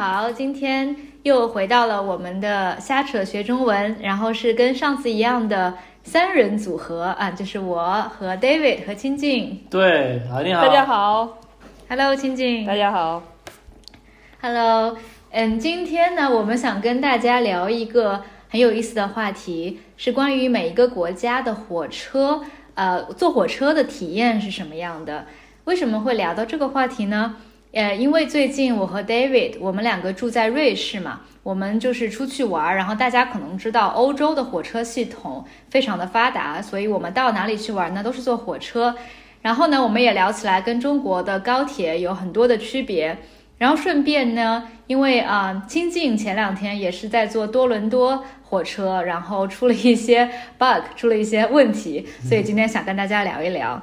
好，今天又回到了我们的瞎扯学中文，然后是跟上次一样的三人组合啊，就是我和 David 和清静。对，好，你好，大家好，Hello，清静，大家好，Hello，嗯，今天呢，我们想跟大家聊一个很有意思的话题，是关于每一个国家的火车，呃，坐火车的体验是什么样的？为什么会聊到这个话题呢？呃，因为最近我和 David，我们两个住在瑞士嘛，我们就是出去玩儿，然后大家可能知道欧洲的火车系统非常的发达，所以我们到哪里去玩呢，都是坐火车。然后呢，我们也聊起来跟中国的高铁有很多的区别。然后顺便呢，因为啊，清静前两天也是在坐多伦多火车，然后出了一些 bug，出了一些问题，所以今天想跟大家聊一聊。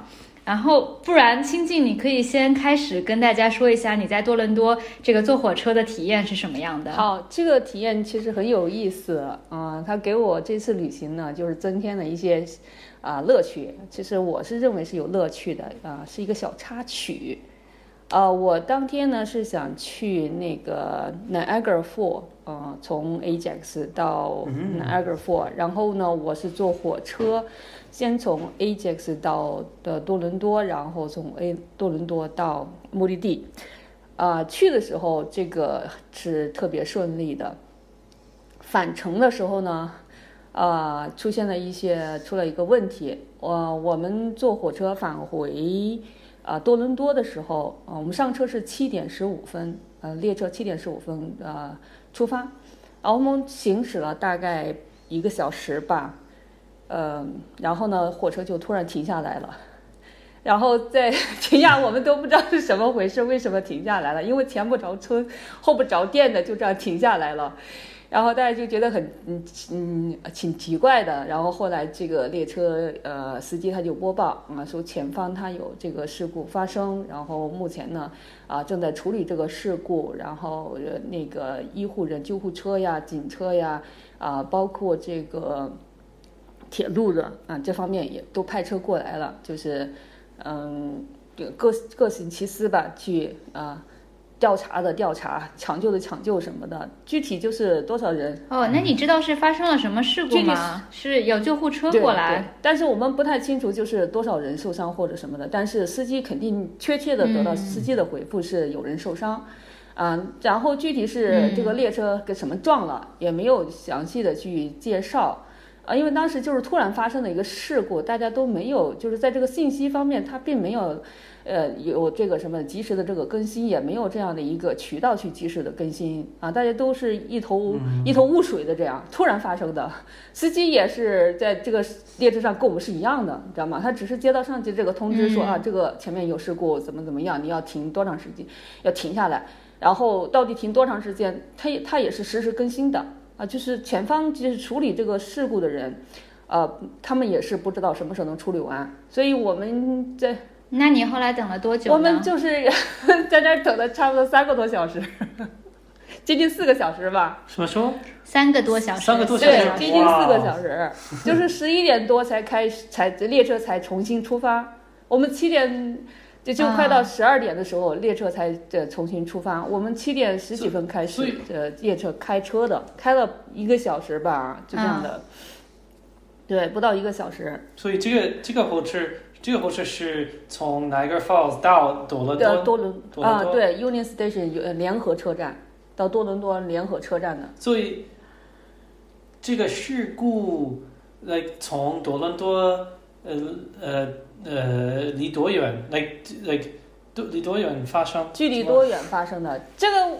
然后，不然，清静，你可以先开始跟大家说一下你在多伦多这个坐火车的体验是什么样的。好，这个体验其实很有意思啊，它给我这次旅行呢，就是增添了一些啊乐趣。其实我是认为是有乐趣的啊，是一个小插曲。呃，我当天呢是想去那个 Niagara Fall，呃，从 Ajax 到 Niagara Fall，然后呢，我是坐火车，先从 Ajax 到的多伦多，然后从 A 多伦多到目的地。啊，去的时候这个是特别顺利的，返程的时候呢，啊，出现了一些出了一个问题，我我们坐火车返回。啊，多伦多的时候，啊，我们上车是七点十五分，呃，列车七点十五分呃出发，然后我们行驶了大概一个小时吧，呃，然后呢，火车就突然停下来了，然后在停下，我们都不知道是什么回事，为什么停下来了？因为前不着村，后不着店的，就这样停下来了。然后大家就觉得很嗯嗯挺奇怪的，然后后来这个列车呃司机他就播报啊说前方他有这个事故发生，然后目前呢啊正在处理这个事故，然后那个医护人救护车呀、警车呀啊包括这个铁路的啊这方面也都派车过来了，就是嗯各各行其私吧去啊。调查的调查，抢救的抢救什么的，具体就是多少人哦？那你知道是发生了什么事故吗？是有救护车过来，但是我们不太清楚就是多少人受伤或者什么的。但是司机肯定确切的得到司机的回复是有人受伤，啊，然后具体是这个列车跟什么撞了，也没有详细的去介绍，啊，因为当时就是突然发生的一个事故，大家都没有就是在这个信息方面，它并没有。呃，有这个什么及时的这个更新，也没有这样的一个渠道去及时的更新啊！大家都是一头一头雾水的这样突然发生的。司机也是在这个列车上跟我们是一样的，你知道吗？他只是接到上级这个通知说啊，这个前面有事故，怎么怎么样，你要停多长时间，要停下来，然后到底停多长时间，他也他也是实时更新的啊！就是前方就是处理这个事故的人，呃，他们也是不知道什么时候能处理完，所以我们在。那你后来等了多久？我们就是 在那儿等了差不多三个多小时，接近四个小时吧。什么说？三个多小时。三个多小时。对，接近四个小时，就是十一点多才开，才列车才重新出发。我们七点就就快到十二点的时候，列车才这重新出发。我们七点十几分开始呃列车开车的，开了一个小时吧，就这样的。对，不到一个小时。所以这个这个火车。这个火车是从 Niagara Falls 到多伦多，多伦啊，对，Union Station 有联合车站，到多伦多联合车站的。所以这个事故，来从多伦多，呃呃呃，离多远？来来，多离多远发生？距离多远发生的？这个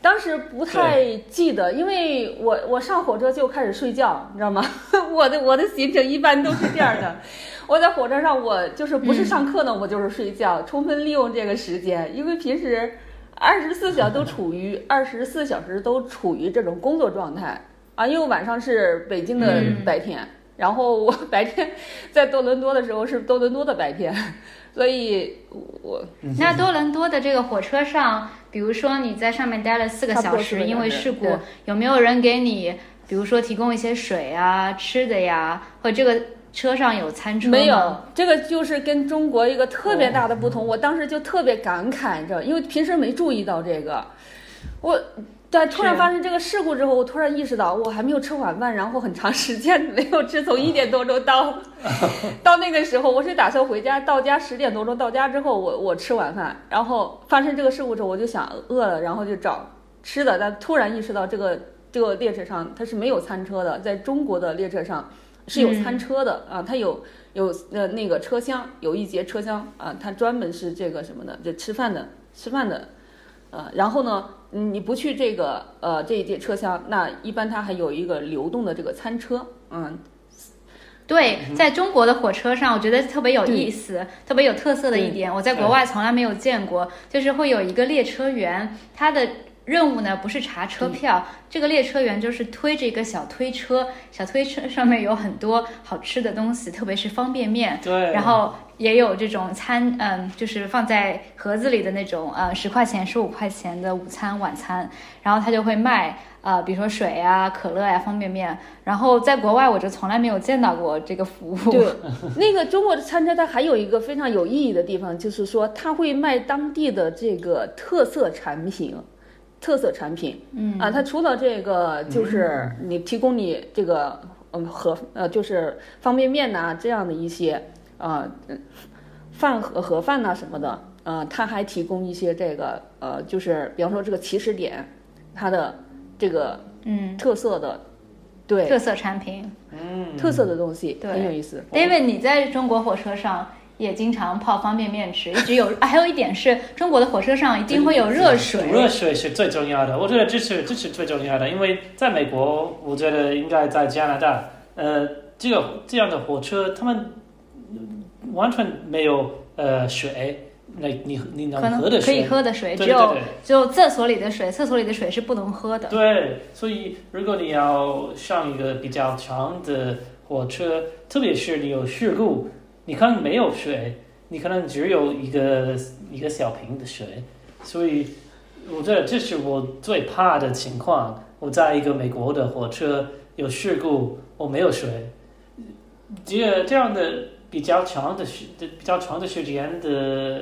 当时不太记得，因为我我上火车就开始睡觉，你知道吗？我的我的行程一般都是这样的。我在火车上，我就是不是上课呢，我就是睡觉，充分利用这个时间。因为平时二十四小时都处于 二十四小时都处于这种工作状态啊，因为晚上是北京的白天，然后我 白天在多伦多的时候是多伦多的白天，所以我那多伦多的这个火车上，比如说你在上面待了四个小时，因为事故，有没有人给你，比如说提供一些水啊、吃的呀，或这个？车上有餐车没有，这个就是跟中国一个特别大的不同。我当时就特别感慨，你知道，因为平时没注意到这个。我在突然发生这个事故之后，我突然意识到我还没有吃晚饭，然后很长时间没有吃，从一点多钟到 到那个时候，我是打算回家，到家十点多钟到家之后，我我吃晚饭，然后发生这个事故之后，我就想饿了，然后就找吃的，但突然意识到这个这个列车上它是没有餐车的，在中国的列车上是有餐车的、啊，它有有呃那个车厢，有一节车厢啊，它专门是这个什么的，就吃饭的吃饭的。呃，然后呢，嗯你不去这个呃这一节车厢，那一般它还有一个流动的这个餐车，嗯，对，在中国的火车上，我觉得特别有意思、特别有特色的一点，我在国外从来没有见过，就是会有一个列车员，他的任务呢不是查车票，这个列车员就是推着一个小推车，小推车上面有很多好吃的东西，特别是方便面，对，然后也有这种餐，嗯，就是放在盒子里的那种，呃，十块钱、十五块钱的午餐、晚餐，然后他就会卖，呃，比如说水啊、可乐呀、方便面。然后在国外我就从来没有见到过这个服务。对，那个中国的餐车它还有一个非常有意义的地方，就是说它会卖当地的这个特色产品。特色产品，嗯啊，它除了这个，就是你提供你这个，嗯，盒呃，就是方便面呐、这样的一些啊、嗯饭盒盒饭呐、什么的，呃，它还提供一些这个呃，就是比方说这个起始点，它的这个嗯，特色的，对特色产品。嗯，特色的东西对很有意思。David，你在中国火车上也经常泡方便面吃，一直有。啊还有一点是中国的火车上一定会有热水。热水是最重要的，我觉得这是这是最重要的，因为在美国，我觉得应该在加拿大，呃，这个这样的火车，他们嗯完全没有呃水，那你你能喝的水，可以喝的水，对只有只有厕所里的水，厕所里的水是不能喝的。对，所以如果你要上一个比较长的火车，特别是你有事故，你可能没有水，你可能只有一个一个小瓶的水，所以我觉得这是我最怕的情况。我在一个美国的火车有事故，我没有水，这这样的比较长的时的比较长的时间的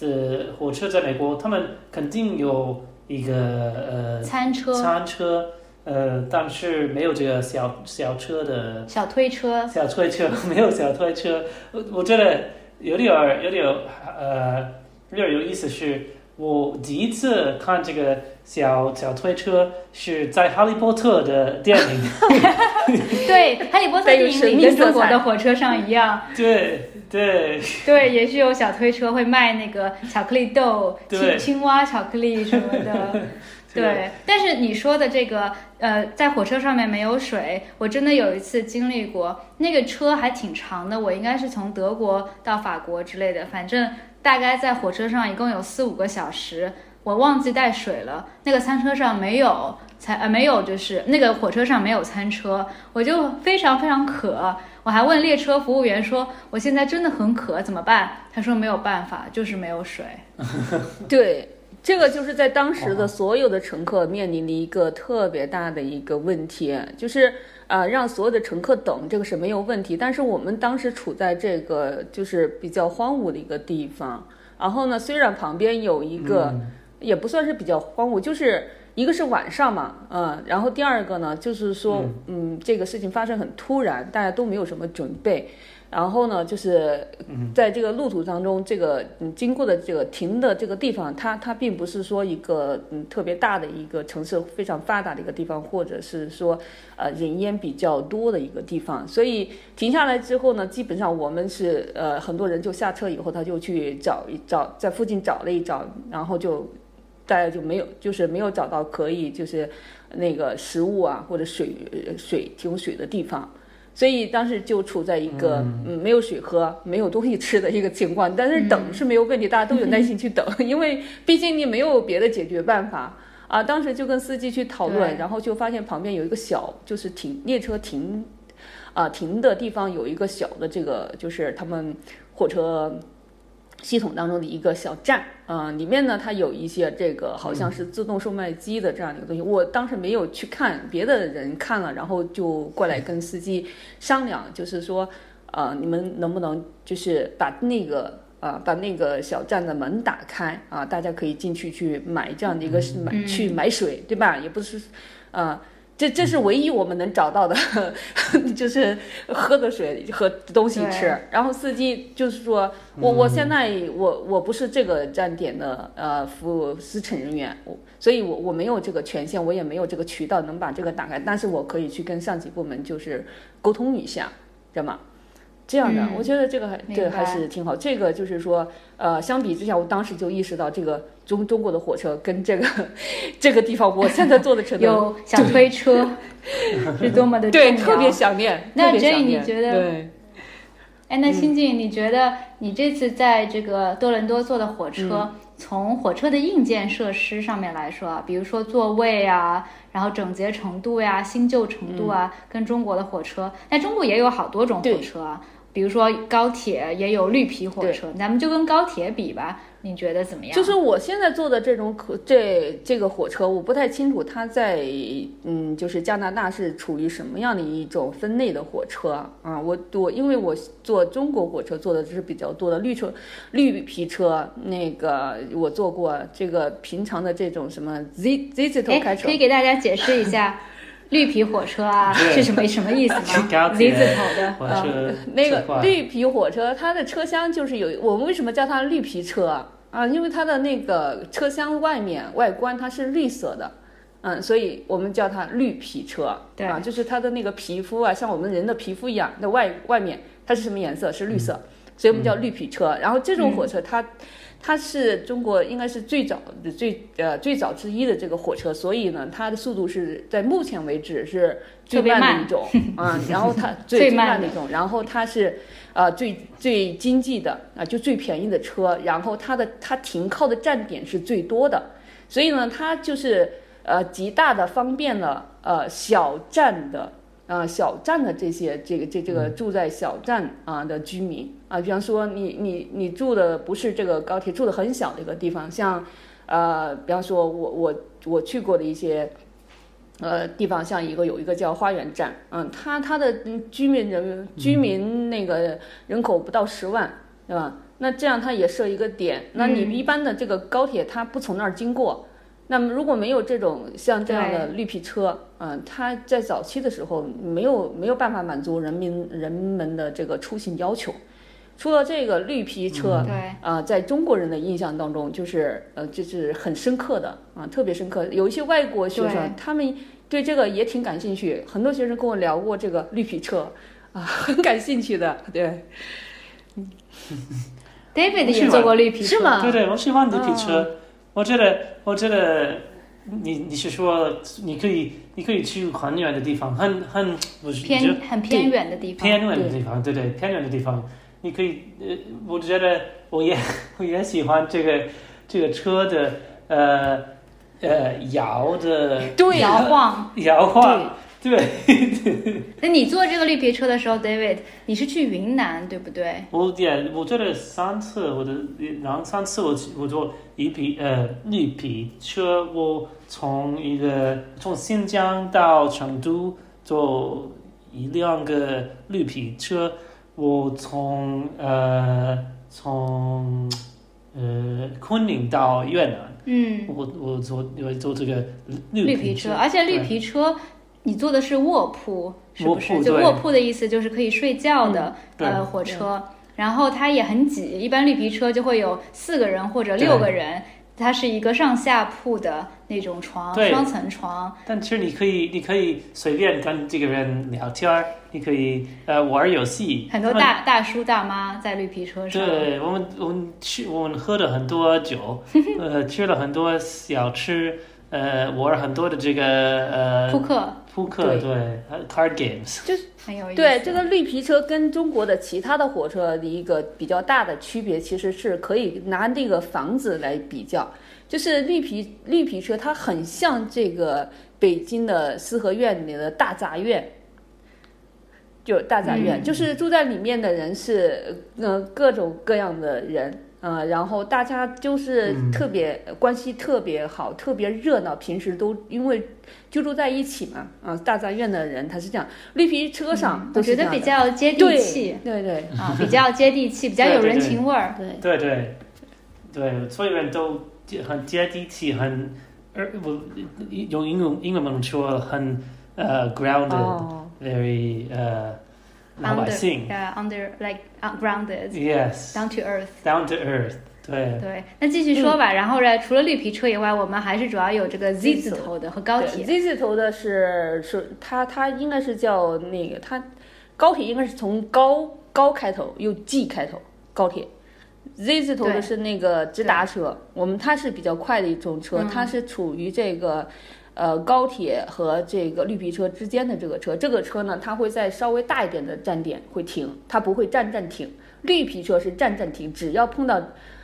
的火车在美国，他们肯定有一个呃餐车、餐车，呃，但是没有这个小小车的小推车，小推车，没有小推车。我我觉得有点儿有点儿呃有点儿有意思是，我第一次看这个小小推车是在 《哈利波特》的电影，对，《哈利波特》电影里跟中国的火车上一样，对对。对，也是有小推车会卖那个巧克力豆、青青蛙巧克力什么的。对，但是你说的这个，呃，在火车上面没有水，我真的有一次经历过，那个车还挺长的，我应该是从德国到法国之类的，反正大概在火车上一共有四五个小时，我忘记带水了，那个餐车上没有餐，呃，没有，就是那个火车上没有餐车，我就非常非常渴，我还问列车服务员说，我现在真的很渴，怎么办？他说没有办法，就是没有水。对，这个就是在当时的所有的乘客面临的一个特别大的一个问题，就是呃让所有的乘客等，这个是没有问题。但是我们当时处在这个就是比较荒芜的一个地方，然后呢，虽然旁边有一个、也不算是比较荒芜，就是。一个是晚上嘛，嗯，然后第二个呢，就是说，嗯，这个事情发生很突然，大家都没有什么准备，然后呢，就是在这个路途当中，这个嗯经过的这个停的这个地方，它它并不是说一个嗯特别大的一个城市，非常发达的一个地方，或者是说呃人烟比较多的一个地方，所以停下来之后呢，基本上我们是呃很多人就下车以后，他就去找一找，在附近找了一找，然后就大家就没有就是没有找到可以就是那个食物啊或者水呃水提供水的地方。所以当时就处在一个嗯。没有水喝、没有东西吃的一个情况，但是等是没有问题，大家都有耐心去等，因为毕竟你没有别的解决办法。啊。当时就跟司机去讨论，然后就发现旁边有一个小，就是停列车停啊停的地方有一个小的这个，就是他们火车系统当中的一个小站啊、里面呢它有一些这个好像是自动售卖机的这样的一个东西，我当时没有去看，别的人看了，然后就过来跟司机商量，就是说，呃，你们能不能就是把那个呃，把那个小站的门打开啊，大家可以进去去买这样的一个买嗯去买水，对吧？也不是，啊。这这是唯一我们能找到的，就是喝的水和东西吃。然后司机就是说，我我现在我我不是这个站点的呃服务司乘人员，我所以我我没有这个权限，我也没有这个渠道能把这个打开，但是我可以去跟上级部门就是沟通一下，知道吗？这样的，嗯我觉得这个还明这个还是挺好。这个就是说，呃，相比之下，我当时就意识到这个中中国的火车跟这个 这个地方，我现在坐的车都有 小推车是多么的对。特别想念。那 Jay，你觉得对？哎，那新静，你觉得你这次在这个多伦多坐的火车，从火车的硬件设施上面来说啊，比如说座位啊，然后整洁程度呀、新旧程度啊，跟中国的火车，但中国也有好多种火车啊，比如说高铁也有绿皮火车，咱们就跟高铁比吧，你觉得怎么样？就是我现在坐的这种可这这个火车，我不太清楚它在嗯，就是加拿大是处于什么样的一种分类的火车啊？我我因为我坐中国火车坐的是比较多的绿车、绿皮车，那个我坐过这个平常的这种什么 Z Z 字头开哎，车可以，给大家解释一下绿皮火车啊对是什么什么意思吗 铁字头的，火呃那个绿皮火车，它的车厢就是有我们为什么叫它绿皮车啊？啊，因为它的那个车厢外面外观它是绿色的，嗯，所以我们叫它绿皮车。对啊，就是它的那个皮肤啊，像我们人的皮肤一样，那外外面它是什么颜色？是绿色，所以我们叫绿皮车。然后这种火车它。它是中国应该是最早的最呃最早之一的这个火车，所以呢，它的速度是在目前为止是最慢慢的一种啊、然后它最慢的一种，然后它是呃最最经济的啊、就最便宜的车，然后它的它停靠的站点是最多的，所以呢，它就是呃极大的方便了呃小站的。啊、小站的这些这个这这个住在小站啊、的居民啊，比方说你你你住的不是这个高铁，住的很小的一个地方，像呃，比方说我我我去过的一些呃地方，像一个有一个叫花园站，嗯，它它的嗯居民人居民那个人口不到十万，对吧？那这样它也设一个点，那你一般的这个高铁它不从那儿经过。那么如果没有这种像这样的绿皮车，嗯、它在早期的时候没有没有办法满足人民人们的这个出行要求。除了这个绿皮车，对，啊、在中国人的印象当中，就是呃，就是很深刻的啊，特别深刻。有一些外国学生，他们对这个也挺感兴趣。很多学生跟我聊过这个绿皮车，啊，很感兴趣的。对，David 也坐过绿皮车，是吗对对，我喜欢绿皮哦车。我觉得，我觉得你你是说你可以你可以去很远的地方，很很不是偏很偏远的地方。偏远的地方，对对，偏远的地方，你可以呃，我觉得我也 我也喜欢这个这个车的呃呃摇的对摇晃。摇晃，对。那你坐这个绿皮车的时候，David，你是去云南对不对？我也我坐了三次，我的然后三次我我坐一皮呃绿皮车，我从一个从新疆到成都坐一辆个绿皮车，我从呃从呃昆明到越南，嗯，我我坐我坐这个皮绿皮车，而且绿皮车你坐的是卧铺，是不是？卧就卧铺的意思就是可以睡觉的、对呃火车，然后它也很挤，一般绿皮车就会有四个人或者六个人，它是一个上下铺的那种床，双层床。但其实你可以，你可以随便跟这个人聊天儿，你可以呃玩游戏。很多大大叔大妈在绿皮车上，对我们，我们去，我们喝了很多酒，呃，吃了很多小吃，呃，玩很多的这个呃扑克扑克，对，card games 就是。很有意思。对，这个绿皮车跟中国的其他的火车的一个比较大的区别，其实是可以拿那个房子来比较。就是绿皮绿皮车，它很像这个北京的四合院里的大杂院，就大杂院，嗯就是住在里面的人是呃各种各样的人。呃，然后大家就是嗯特别、关系特别好，特别热闹，平时都因为居住在一起嘛，啊、大杂院的人他是这样，绿皮车上嗯我觉得比较接地气对对啊，比较接地气，比较有人情味儿。对，对对对，所有人都很接地气，很呃，我用英文英文能说很呃 grounded，very、哦，uh 老百 Under 姓 under like uh, grounded,，yes down to earth。down to earth，对对，那继续说吧。然后呢，除了绿皮车以外，我们还是主要有这个 Z 字头的和高铁。Z 字头的是是它它应该是叫那个它高铁应该是从高高开头又 G 开头高铁。Z 字头的是那个直达车，我们它是比较快的一种车，嗯它是处于这个呃高铁和这个绿皮车之间的这个车。这个车呢，它会在稍微大一点的站点会停，它不会站站停。绿皮车是站站停，只要碰到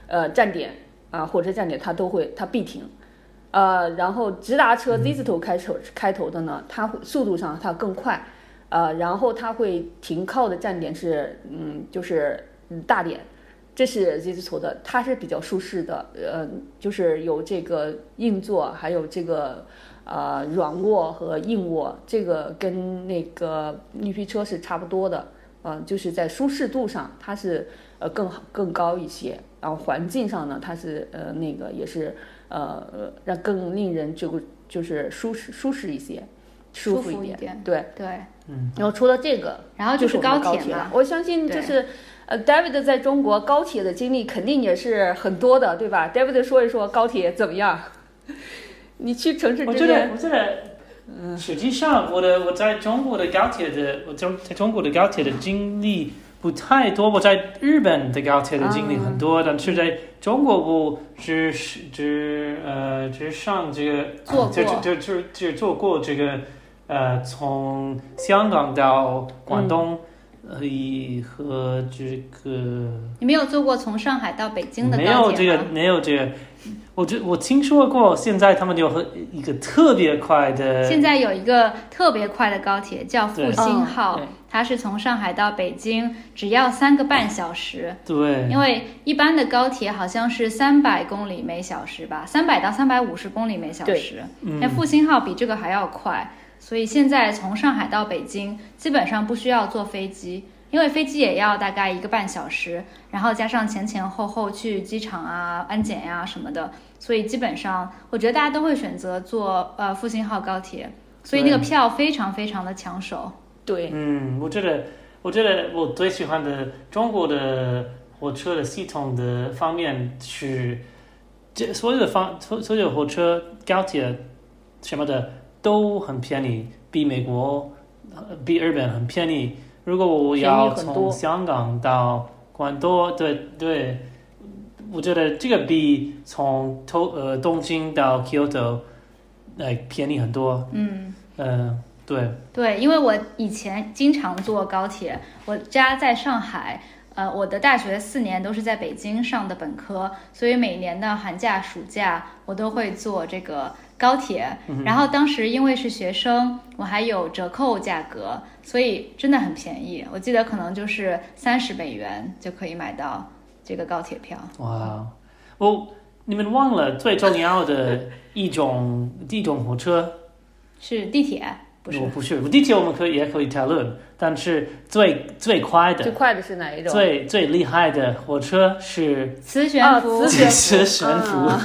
呃站点啊、火车站点，它都会它必停。呃，然后直达车 Z 字头开头开头的呢，它速度上它更快，呃，然后它会停靠的站点是嗯，就是嗯大点，这是 Z 字头的，它是比较舒适的，呃，就是有这个硬座，还有这个呃软卧和硬卧，这个跟那个绿皮车是差不多的，呃，就是在舒适度上它是呃更好更高一些，然后环境上呢，它是呃那个也是。呃，让更令人这个就是舒适舒适一些，舒服服一一点对，对，嗯然后除了这个，然后就是高铁嘛。了我相信就是呃，David 在中国高铁的经历肯定也是很多的，对吧？David 说一说高铁怎么样？你去城市我觉得，之间，我觉得，嗯实际上我的我在中国的高铁的，我中在中国的高铁的经历不太多。我在日本的高铁的经历很多，但是在中国我只是只呃只上这个就就就就只坐过这个呃从香港到广东。呃，和这个你没有坐过从上海到北京的高铁没有这个？没有这个，我觉我听说过，现在他们有和一个特别快的，现在有一个特别快的高铁叫复兴号它是从上海到北京只要三个半小时。对，因为一般的高铁好像是三百公里每小时吧，三百到三百五十公里每小时。那嗯，复兴号比这个还要快，所以现在从上海到北京基本上不需要坐飞机，因为飞机也要大概一个半小时，然后加上前前后后去机场啊、安检呀、什么的，所以基本上我觉得大家都会选择坐呃复兴号高铁，所以那个票非常非常的抢手。对，嗯，我觉得，我觉得我最喜欢的中国的火车的系统的方面是，这所有的方所所有火车、高铁什么的都很便宜，比美国、比日本很便宜。如果我要从香港到广东，对对，我觉得这个比从东呃东京到 Kyoto 呃便宜很多。嗯。嗯、对。对，因为我以前经常坐高铁，我家在上海，呃，我的大学四年都是在北京上的本科，所以每年的寒假、暑假我都会坐这个高铁。然后当时因为是学生，我还有折扣价格，所以真的很便宜。我记得可能就是三十美元就可以买到这个高铁票。哇，哦，你们忘了最重要的一种 一种火车？是地铁，不是我？不是，地铁我们可以也可以讨论，但是最最快的、最快的是哪一种？最最厉害的火车是磁悬啊，浮，磁悬浮 啊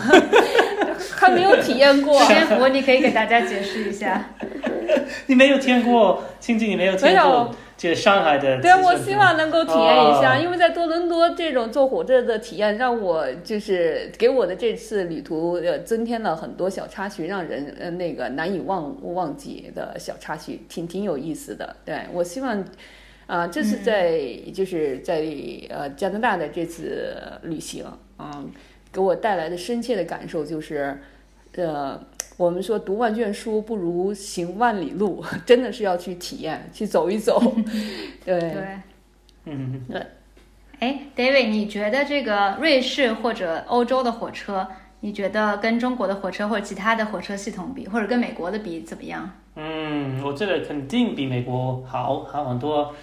还没有体验过。磁悬浮，你可以给大家解释一下。你没有听过，亲戚你没有听没有过这上海的对啊，我希望能够体验一下，哦因为在多伦多这种坐火车的体验，让我就是给我的这次旅途呃增添了很多小插曲，让人呃那个难以忘忘记的小插曲，挺挺有意思的。对我希望。啊、这是在、就是在呃加拿大的这次旅行，嗯，给我带来的深切的感受就是，呃，我们说读万卷书不如行万里路，真的是要去体验，去走一走。对，对。嗯，对哎，David，你觉得这个瑞士或者欧洲的火车，你觉得跟中国的火车或者其他的火车系统比，或者跟美国的比怎么样？嗯，我觉得肯定比美国好好很多，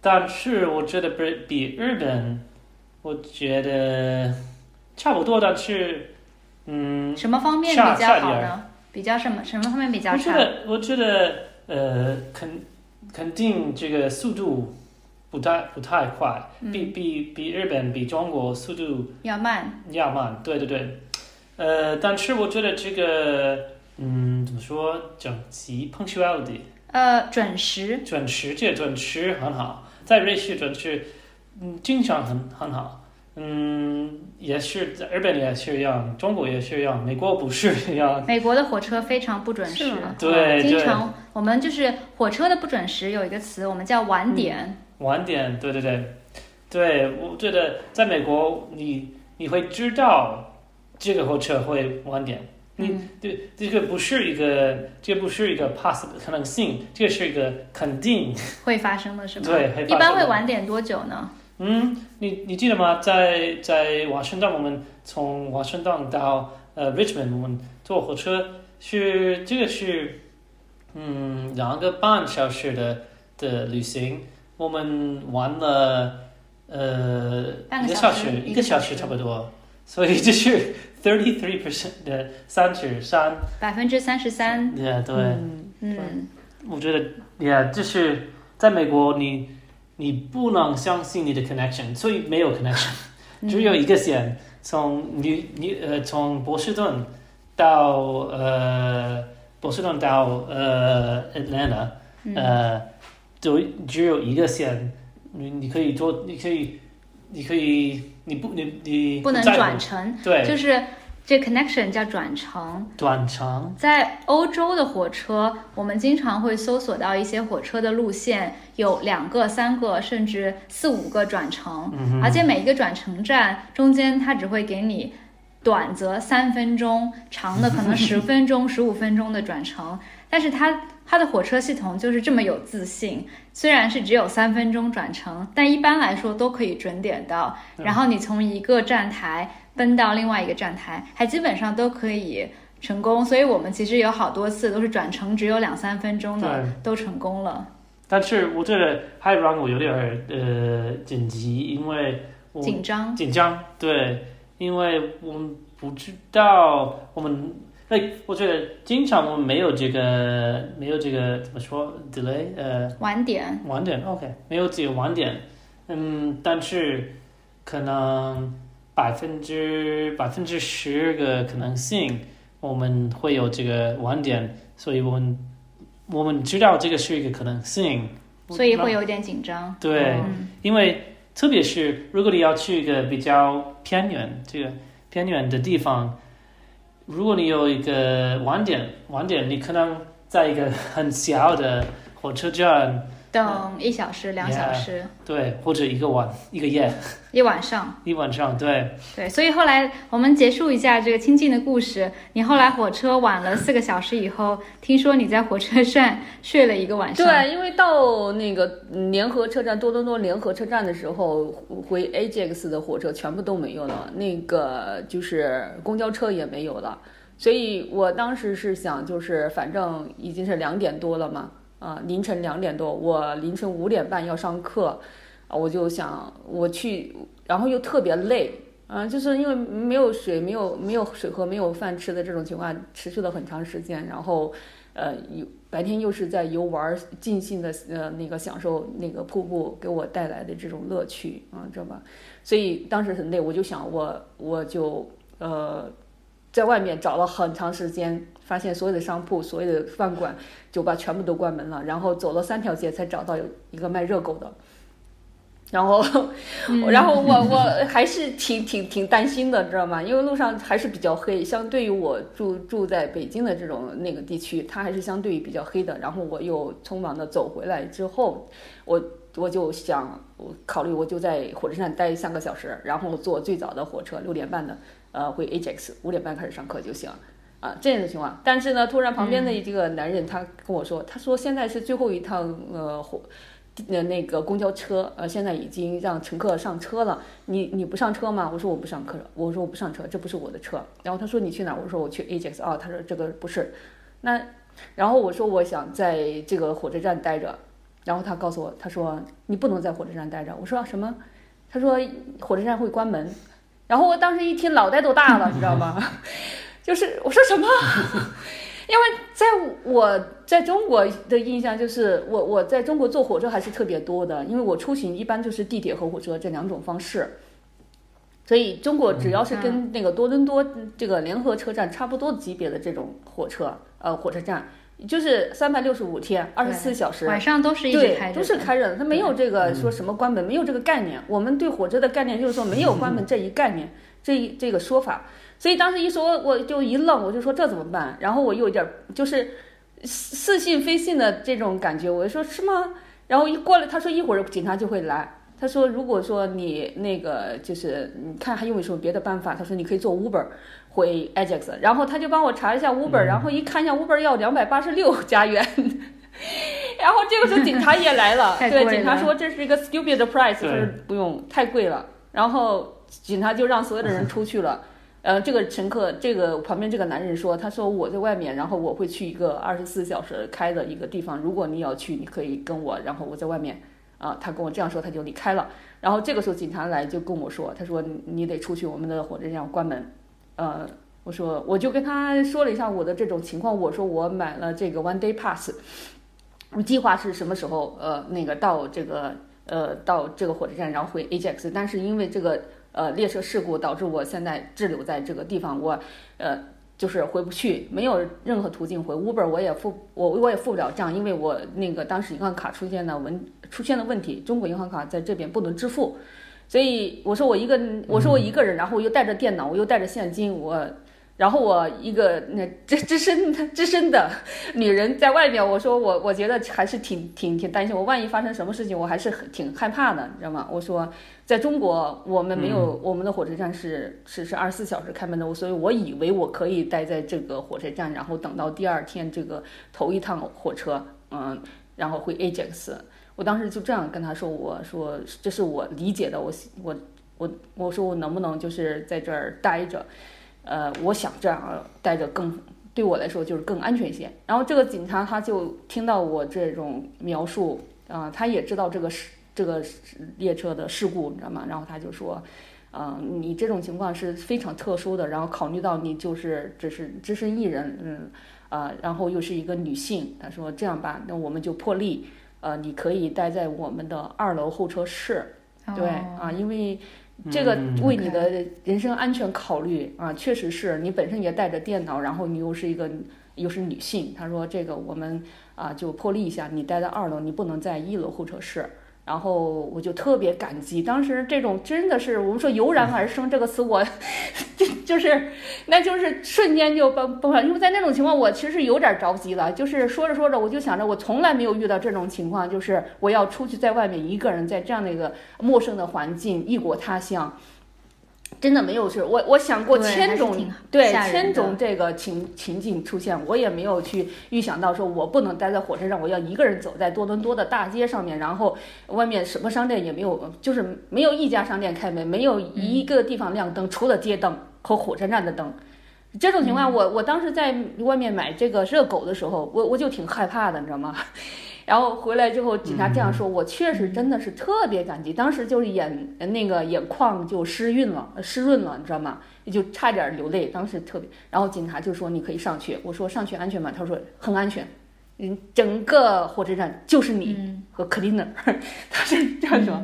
但是我觉得比比日本我觉得差不多，但是嗯，什么方面比较好呢？比较什么什么方面比较我觉差？得我觉得呃，肯肯定这个速度不太不太快，比嗯，比比日本比中国速度要慢。要慢，对对对，呃，但是我觉得这个嗯，怎么说，整齐 punctuality 呃，准时。准时，这个准时很好，在瑞士准时，嗯，经常很很好，嗯，也是在日本也是一样，中国也是一样，美国不是一样，美国的火车非常不准时对对，经常我们就是火车的不准时有一个词，我们叫晚点。晚点，对对对，对我觉得在美国你你会知道这个火车会晚点。你嗯，对，这个不是一个，这不是一个 possible 可能性，这个是一个肯定。会发生的是吗？对，一般会晚点多久呢？嗯，你你记得吗？在在华盛顿，我们从华盛顿到呃 Richmond，我们坐火车是这个是嗯两个半小时的的旅行，我们玩了呃半个一个小时，一个小小时时差不多，所以这是 thirty three percent 的三十三，百分之三十三。对对。嗯，嗯，我觉得，yeah，就是在美国你，你不能相信你的 connection，所以没有 connection，嗯。只有一个线，从你你呃从波士顿到呃波士顿到呃 Atlanta，嗯。呃，就只有一个线，你你可以做，你可以，你可以，你不你你不能转乘，对。就是这 connection 叫转乘。转乘，在欧洲的火车，我们经常会搜索到一些火车的路线，有两个、三个，甚至四五个转乘，嗯而且每一个转乘站中间它只会给你短则三分钟，长的可能十分钟、十五分钟的转乘。但是它它的火车系统就是这么有自信，虽然是只有三分钟转乘，但一般来说都可以准点到。嗯然后你从一个站台奔到另外一个站台，还基本上都可以成功。所以我们其实有好多次都是转乘只有两三分钟的都成功了。但是我觉得还让我有点儿呃紧急，因为我紧张，紧张，对，因为我们不知道我们，哎，我觉得经常我们没有这个没有这个怎么说 delay 呃晚点，晚点，OK，没有这个晚点，嗯，但是可能百分之百分之十个可能性我们会有这个晚点，所以我们我们知道这个是一个可能性，所以会有点紧张。对。嗯因为特别是如果你要去一个比较偏远、这个偏远的地方，如果你有一个晚点，晚点你可能在一个很小的火车站，等一小时、两小时，对，或者一个晚一个夜 一晚上。一晚上，对，对，所以后来我们结束一下这个亲近的故事。你后来火车晚了四个小时以后，听说你在火车站睡了一个晚上。对，因为到那个嗯联合车站多伦多联合车站的时候，回 AJX 的火车全部都没有了，那个就是公交车也没有了，所以我当时是想，就是反正已经是两点多了嘛，啊、凌晨两点多，我凌晨五点半要上课，啊我就想我去，然后又特别累。啊，就是因为没有水、没有没有水喝、没有饭吃的这种情况，持续了很长时间，然后，呃，有白天又是在游玩，尽兴的呃那个享受那个瀑布给我带来的这种乐趣啊，知道吧？所以当时很累，我就想我我就呃在外面找了很长时间，发现所有的商铺、所有的饭馆、酒吧全部都关门了，然后走了三条街才找到有一个卖热狗的。然后，然后我我还是挺挺挺担心的，知道吗？因为路上还是比较黑，相对于我住住在北京的这种那个地区，它还是相对于比较黑的。然后我又匆忙的走回来之后，我我就想，我考虑我就在火车站待三个小时，然后坐最早的火车六点半的，呃，回 AJAX，五点半开始上课就行。啊，这样的情况，但是呢，突然旁边的一个男人他跟我说，他说现在是最后一趟呃火呃那个公交车，呃现在已经让乘客上车了，你你不上车吗？我说我不上车，我说我不上车，这不是我的车。然后他说你去哪儿？我说我去 AJAX，哦，他说这个不是，那然后我说我想在这个火车站待着，然后他告诉我，他说你不能在火车站待着。我说、啊、什么？他说火车站会关门。然后我当时一听，脑袋都大了，你知道吗？就是我说什么？因为在我在中国的印象就是，我我在中国坐火车还是特别多的，因为我出行一般就是地铁和火车这两种方式。所以中国只要是跟那个多伦多这个联合车站差不多级别的这种火车，呃，火车站就是三百六十五天，二十四小时，晚上都是一直对，开着，都是开着的，它没有这个说什么关门，没有这个概念。我们对火车的概念就是说没有关门这一概念，这一这个说法。所以当时一说，我就一愣，我就说这怎么办？然后我有点儿就是似似信非信的这种感觉，我就说是吗？然后一过来，他说一会儿警察就会来。他说如果说你那个就是你看还有没有什么别的办法？他说你可以坐 Uber 回 Ajax，然后他就帮我查一下 Uber，、然后一看一下 Uber 要两百八十六加元。然后这个时候警察也来了，对，警察说这是一个 stupid price，对就是不用太贵了。然后警察就让所有的人出去了。呃，这个乘客，这个旁边这个男人说，他说我在外面，然后我会去一个二十四小时开的一个地方，如果你要去，你可以跟我，然后我在外面。啊，他跟我这样说，他就离开了。然后这个时候警察来就跟我说，他说你得出去，我们的火车站关门。呃，我说我就跟他说了一下我的这种情况，我说我买了这个 one day pass，我计划是什么时候呃那个到这个呃到这个火车站，然后回 AJAX，但是因为这个呃列车事故导致我现在滞留在这个地方，我呃。就是回不去，没有任何途径回 Uber，我也付我我也付不了账，因为我那个当时银行卡出现了问出现了问题，中国银行卡在这边不能支付，所以我说我一个我说我一个人，然后我又带着电脑，我又带着现金，我然后我一个那 这资深资深的女人在外面，我说我我觉得还是挺挺挺担心，我万一发生什么事情，我还是很挺害怕的，你知道吗？我说在中国我们没有、我们的火车站是是是二十四小时开门的，所以我以为我可以待在这个火车站，然后等到第二天这个头一趟火车，嗯，然后回 Ajax。我当时就这样跟他说，我说这是我理解的，我我我我说我能不能就是在这儿待着，呃，我想这样带着更对我来说就是更安全一些。然后这个警察他就听到我这种描述啊、他也知道这个事这个列车的事故，你知道吗？然后他就说。嗯，你这种情况是非常特殊的，然后考虑到你就是只是只身一人，嗯，啊、然后又是一个女性，他说这样吧，那我们就破例，呃，你可以待在我们的二楼候车室，对哦啊，因为这个嗯为你的人身安全考虑啊，确实是你本身也带着电脑，然后你又是一个又是女性，他说这个我们啊就破例一下，你待在二楼，你不能在一楼候车室。然后我就特别感激，当时这种真的是我们说油然而生这个词，我 就就是那就是瞬间就崩崩了，因为在那种情况，我其实有点着急了。就是说着说着，我就想着，我从来没有遇到这种情况，就是我要出去在外面一个人在这样的一个陌生的环境，异国他乡，真的没有是我我想过千种对千种这个情情境出现，我也没有去预想到说我不能待在火车上，我要一个人走在多伦多的大街上面，然后外面什么商店也没有，就是没有一家商店开门，没有一个地方亮灯，除了街灯和火车站的灯。这种情况，我我当时在外面买这个热狗的时候，我我就挺害怕的，你知道吗？然后回来之后，警察这样说，我确实真的是特别感激，当时就是眼那个眼眶就湿润了，湿润了，你知道吗？就差点流泪，当时特别。然后警察就说你可以上去，我说上去安全吗？他说很安全，嗯，整个火车站就是你嗯和 cleaner，他是这样说。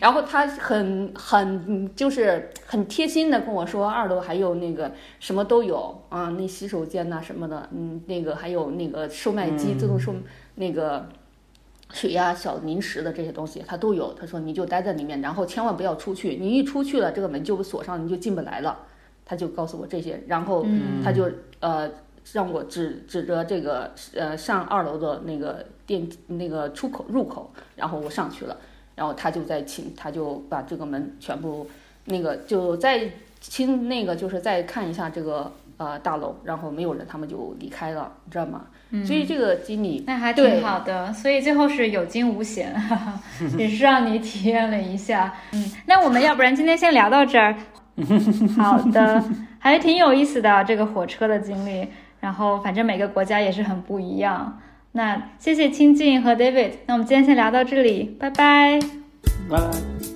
然后他很很就是很贴心的跟我说，二楼还有那个什么都有啊，那洗手间呐、什么的，嗯，那个还有那个售卖机，自动售那个水呀、小零食的这些东西，他都有。他说你就待在里面，然后千万不要出去，你一出去了，这个门就锁上，你就进不来了。他就告诉我这些，然后嗯他就呃让我指指着这个呃上二楼的那个电那个出口入口，然后我上去了，然后他就在请，他就把这个门全部那个就再亲那个就是再看一下这个呃大楼，然后没有人，他们就离开了，你知道吗？所以这个经历那还挺好的，所以最后是有惊无险，哈哈，也是让你体验了一下。嗯，那我们要不然今天先聊到这儿。好的，还挺有意思的这个火车的经历。然后反正每个国家也是很不一样。那谢谢清静和 David，那我们今天先聊到这里，拜拜。拜拜。